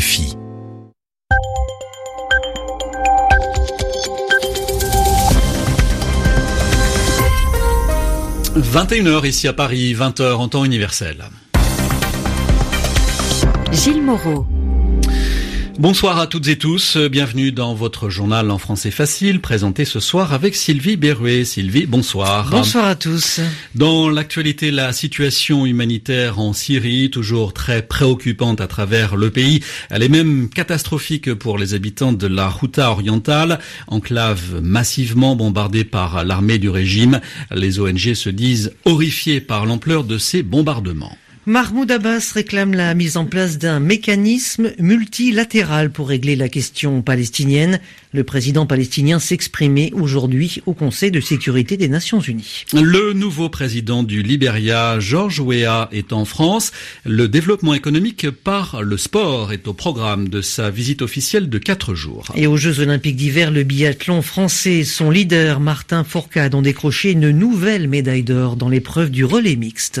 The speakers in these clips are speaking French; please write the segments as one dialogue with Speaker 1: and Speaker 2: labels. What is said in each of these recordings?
Speaker 1: RFI. « 21h ici à Paris, 20h en temps universel.
Speaker 2: Gilles Moreau.
Speaker 1: Bonsoir à toutes et tous, bienvenue dans votre journal en français facile, présenté ce soir avec Sylvie Berruet. Sylvie, bonsoir.
Speaker 3: Bonsoir à tous.
Speaker 1: Dans l'actualité, la situation humanitaire en Syrie, toujours très préoccupante à travers le pays. Elle est même catastrophique pour les habitants de la Ghouta orientale, enclave massivement bombardée par l'armée du régime. Les ONG se disent horrifiées par l'ampleur de ces bombardements.
Speaker 3: Mahmoud Abbas réclame la mise en place d'un mécanisme multilatéral pour régler la question palestinienne. Le président palestinien s'exprimait aujourd'hui au Conseil de sécurité des Nations Unies.
Speaker 1: Le nouveau président du Liberia, George Weah, est en France. Le développement économique par le sport est au programme de sa visite officielle de quatre jours.
Speaker 3: Et aux Jeux olympiques d'hiver, le biathlon français, son leader Martin Fourcade ont décroché une nouvelle médaille d'or dans l'épreuve du relais mixte.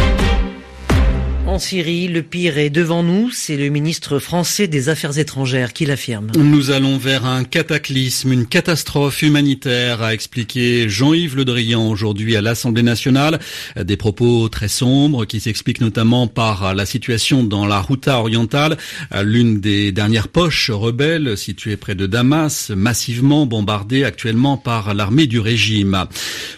Speaker 3: En Syrie, le pire est devant nous, c'est le ministre français des Affaires étrangères qui l'affirme.
Speaker 1: Nous allons vers un cataclysme, une catastrophe humanitaire, a expliqué Jean-Yves Le Drian aujourd'hui à l'Assemblée nationale. Des propos très sombres qui s'expliquent notamment par la situation dans la Ghouta orientale, l'une des dernières poches rebelles située près de Damas, massivement bombardée actuellement par l'armée du régime.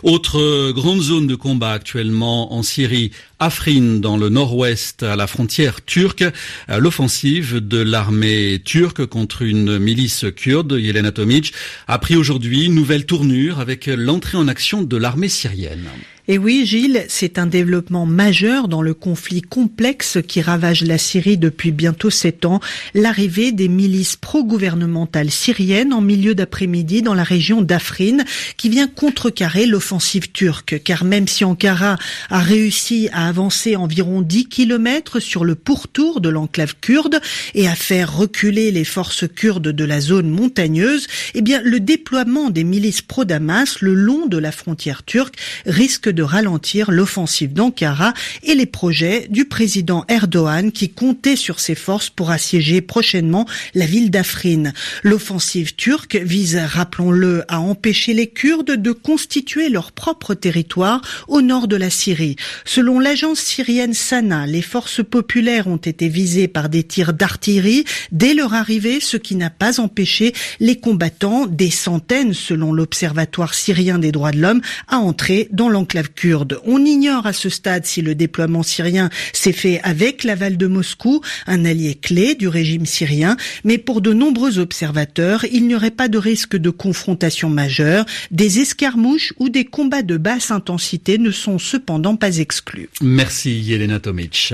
Speaker 1: Autre grande zone de combat actuellement en Syrie, Afrin dans le nord-ouest à la frontière turque, l'offensive de l'armée turque contre une milice kurde, Yelena Tomic, a pris aujourd'hui une nouvelle tournure avec l'entrée en action de l'armée syrienne.
Speaker 4: Et oui, Gilles, c'est un développement majeur dans le conflit complexe qui ravage la Syrie depuis bientôt sept ans, l'arrivée des milices pro-gouvernementales syriennes en milieu d'après-midi dans la région d'Afrin, qui vient contrecarrer l'offensive turque. Car même si Ankara a réussi à avancer environ 10 kilomètres sur le pourtour de l'enclave kurde et à faire reculer les forces kurdes de la zone montagneuse, eh bien, le déploiement des milices pro-Damas le long de la frontière turque risque de ralentir l'offensive d'Ankara et les projets du président Erdogan qui comptait sur ses forces pour assiéger prochainement la ville d'Afrin. L'offensive turque vise, rappelons-le, à empêcher les Kurdes de constituer leur propre territoire au nord de la Syrie. Selon l'agence syrienne Sana, les forces populaires ont été visées par des tirs d'artillerie dès leur arrivée, ce qui n'a pas empêché les combattants, des centaines selon l'Observatoire syrien des droits de l'homme, à entrer dans l'enclave kurde. On ignore à ce stade si le déploiement syrien s'est fait avec l'aval de Moscou, un allié clé du régime syrien, mais pour de nombreux observateurs, il n'y aurait pas de risque de confrontation majeure. Des escarmouches ou des combats de basse intensité ne sont cependant pas exclus.
Speaker 1: Merci Yelena Tomic.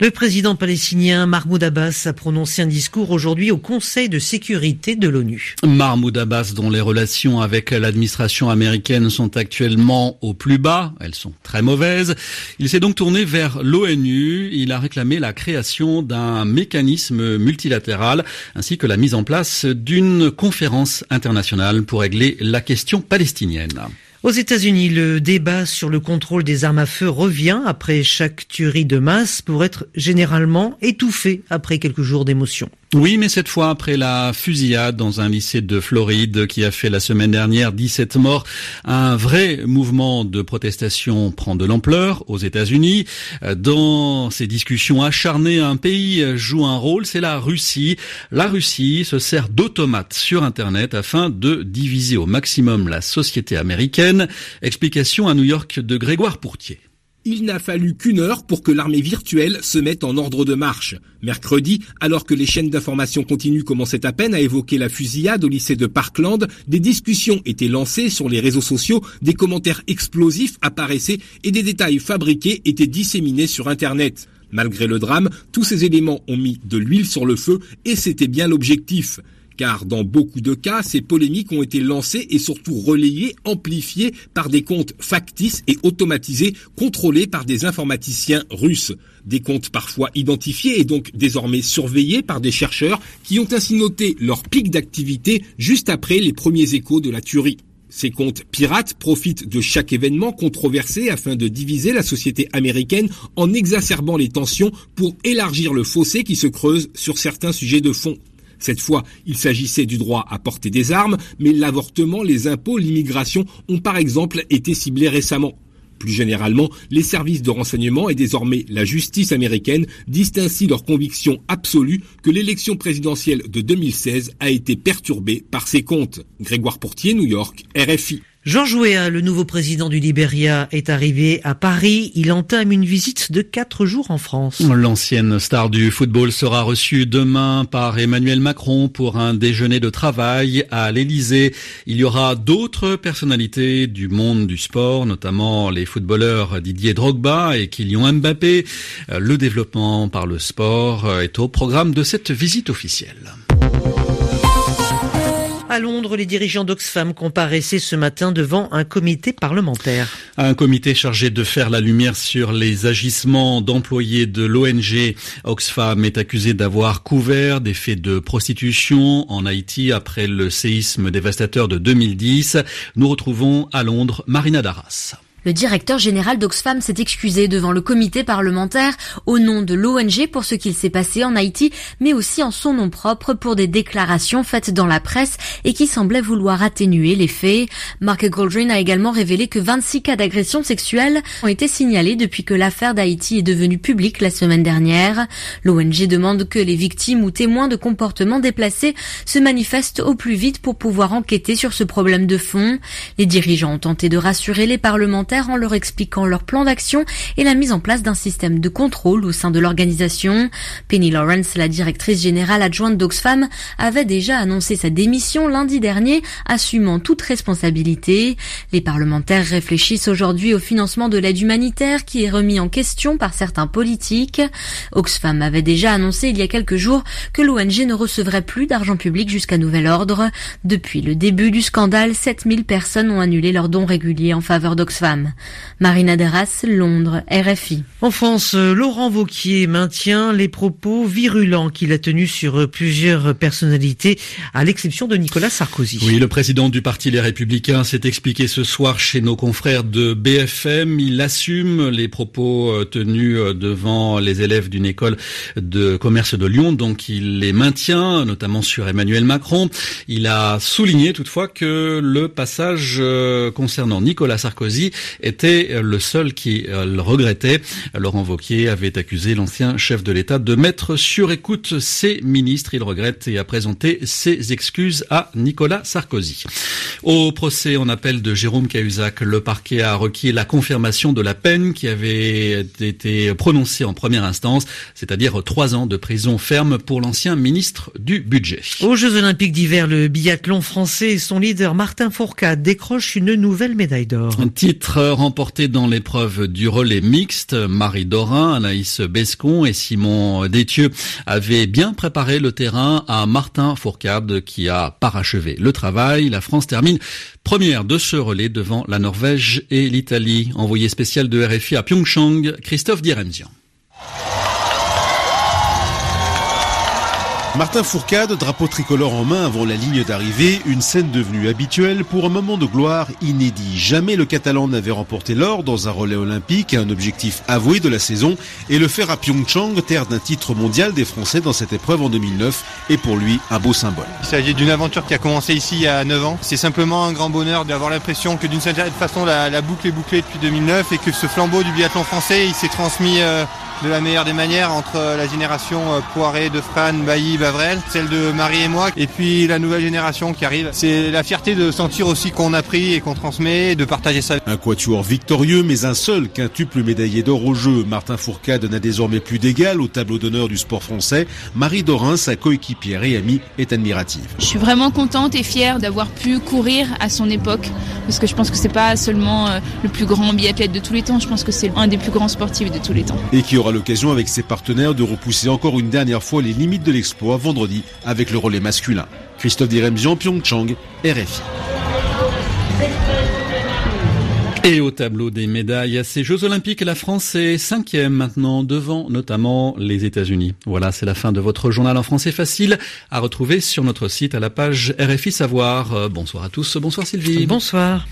Speaker 3: Le président palestinien Mahmoud Abbas a prononcé un discours aujourd'hui au Conseil de sécurité de l'ONU.
Speaker 1: Mahmoud Abbas, dont les relations avec l'administration américaine sont actuellement au plus bas, elles sont très mauvaises, il s'est donc tourné vers l'ONU. Il a réclamé la création d'un mécanisme multilatéral ainsi que la mise en place d'une conférence internationale pour régler la question palestinienne.
Speaker 3: Aux États-Unis, le débat sur le contrôle des armes à feu revient après chaque tuerie de masse pour être généralement étouffé après quelques jours d'émotion.
Speaker 1: Oui, mais cette fois après la fusillade dans un lycée de Floride qui a fait la semaine dernière 17 morts, un vrai mouvement de protestation prend de l'ampleur aux États-Unis. Dans ces discussions acharnées, un pays joue un rôle, c'est la Russie. La Russie se sert d'automates sur Internet afin de diviser au maximum la société américaine. Explication à New York de Grégoire Pourtier.
Speaker 5: Il n'a fallu qu'une heure pour que l'armée virtuelle se mette en ordre de marche. Mercredi, alors que les chaînes d'information continues commençaient à peine à évoquer la fusillade au lycée de Parkland, des discussions étaient lancées sur les réseaux sociaux, des commentaires explosifs apparaissaient et des détails fabriqués étaient disséminés sur Internet. Malgré le drame, tous ces éléments ont mis de l'huile sur le feu et c'était bien l'objectif car dans beaucoup de cas, ces polémiques ont été lancées et surtout relayées, amplifiées par des comptes factices et automatisés contrôlés par des informaticiens russes. Des comptes parfois identifiés et donc désormais surveillés par des chercheurs qui ont ainsi noté leur pic d'activité juste après les premiers échos de la tuerie. Ces comptes pirates profitent de chaque événement controversé afin de diviser la société américaine en exacerbant les tensions pour élargir le fossé qui se creuse sur certains sujets de fond. Cette fois, il s'agissait du droit à porter des armes, mais l'avortement, les impôts, l'immigration ont par exemple été ciblés récemment. Plus généralement, les services de renseignement et désormais la justice américaine disent ainsi leur conviction absolue que l'élection présidentielle de 2016 a été perturbée par ces comptes. Grégoire Portier, New York, RFI.
Speaker 3: Georges Weah, le nouveau président du Liberia, est arrivé à Paris. Il entame une visite de quatre jours en France.
Speaker 1: L'ancienne star du football sera reçue demain par Emmanuel Macron pour un déjeuner de travail à l'Élysée. Il y aura d'autres personnalités du monde du sport, notamment les footballeurs Didier Drogba et Kylian Mbappé. Le développement par le sport est au programme de cette visite officielle.
Speaker 3: À Londres, les dirigeants d'Oxfam comparaissaient ce matin devant un comité parlementaire.
Speaker 1: Un comité chargé de faire la lumière sur les agissements d'employés de l'ONG Oxfam est accusé d'avoir couvert des faits de prostitution en Haïti après le séisme dévastateur de 2010. Nous retrouvons à Londres Marina Darras.
Speaker 6: Le directeur général d'Oxfam s'est excusé devant le comité parlementaire au nom de l'ONG pour ce qu'il s'est passé en Haïti, mais aussi en son nom propre pour des déclarations faites dans la presse et qui semblaient vouloir atténuer les faits. Mark Goldrin a également révélé que 26 cas d'agression sexuelle ont été signalés depuis que l'affaire d'Haïti est devenue publique la semaine dernière. L'ONG demande que les victimes ou témoins de comportements déplacés se manifestent au plus vite pour pouvoir enquêter sur ce problème de fond. Les dirigeants ont tenté de rassurer les parlementaires en leur expliquant leur plan d'action et la mise en place d'un système de contrôle au sein de l'organisation. Penny Lawrence, la directrice générale adjointe d'Oxfam, avait déjà annoncé sa démission lundi dernier, assumant toute responsabilité. Les parlementaires réfléchissent aujourd'hui au financement de l'aide humanitaire qui est remis en question par certains politiques. Oxfam avait déjà annoncé il y a quelques jours que l'ONG ne recevrait plus d'argent public jusqu'à nouvel ordre. Depuis le début du scandale, 7000 personnes ont annulé leurs dons réguliers en faveur d'Oxfam. Marina Deras, Londres, RFI.
Speaker 3: En France, Laurent Vauquier maintient les propos virulents qu'il a tenus sur plusieurs personnalités, à l'exception de Nicolas Sarkozy.
Speaker 1: Oui, le président du parti Les Républicains s'est expliqué ce soir chez nos confrères de BFM. Il assume les propos euh, tenus euh, devant les élèves d'une école de commerce de Lyon, donc il les maintient, notamment sur Emmanuel Macron. Il a souligné toutefois que le passage euh, concernant Nicolas Sarkozy était le seul qui euh, le regrettait. Laurent Vauquier avait accusé l'ancien chef de l'État de mettre sur écoute ses ministres. Il regrette et a présenté ses excuses à Nicolas Sarkozy. Au procès en appel de Jérôme Cahuzac, le parquet a requis la confirmation de la peine qui avait été prononcée en première instance, c'est-à-dire trois ans de prison ferme pour l'ancien ministre du Budget.
Speaker 3: Aux Jeux Olympiques d'hiver, le biathlon français et son leader Martin Fourcade décrochent une nouvelle médaille d'or.
Speaker 1: Un titre remporté dans l'épreuve du relais mixte. Marie Dorin, Anaïs Bescon et Simon Détieux avaient bien préparé le terrain à Martin Fourcade qui a parachevé le travail. La France termine première de ce relais devant la Norvège et l'Italie. Envoyé spécial de RFI à Pyeongchang, Christophe Diremzian.
Speaker 7: Martin Fourcade, drapeau tricolore en main avant la ligne d'arrivée, une scène devenue habituelle pour un moment de gloire inédit. Jamais le Catalan n'avait remporté l'or dans un relais olympique, un objectif avoué de la saison, et le faire à Pyeongchang, terre d'un titre mondial des Français dans cette épreuve en 2009, est pour lui un beau symbole.
Speaker 8: Il s'agit d'une aventure qui a commencé ici il y a 9 ans. C'est simplement un grand bonheur d'avoir l'impression que d'une certaine façon la, boucle est bouclée depuis 2009 et que ce flambeau du biathlon français, il s'est transmis euh, de la meilleure des manières entre la génération euh, Poiré, de Fran, Bailly, Bavrel, celle de Marie et moi, et puis la nouvelle génération qui arrive. C'est la fierté de sentir aussi qu'on a pris et qu'on transmet, et de partager ça.
Speaker 7: Un quatuor victorieux, mais un seul quintuple médaillé d'or au jeu. Martin Fourcade n'a désormais plus d'égal au tableau d'honneur du sport français. Marie Dorin, sa coéquipière et amie, est admirative.
Speaker 9: Je suis vraiment contente et fière d'avoir pu courir à son époque, parce que je pense que c'est pas seulement euh, le plus grand biathlète de tous les temps, je pense que c'est un des plus grands sportifs de tous les temps.
Speaker 7: Et qui aura l'occasion avec ses partenaires de repousser encore une dernière fois les limites de l'exploit vendredi avec le relais masculin. Christophe Diremzian, Pyeongchang, RFI.
Speaker 1: Et au tableau des médailles à ces Jeux Olympiques, la France est cinquième maintenant, devant notamment les États-Unis. Voilà, c'est la fin de votre journal en français facile à retrouver sur notre site à la page RFI Savoir. Euh, bonsoir à tous, bonsoir Sylvie.
Speaker 3: Bonsoir.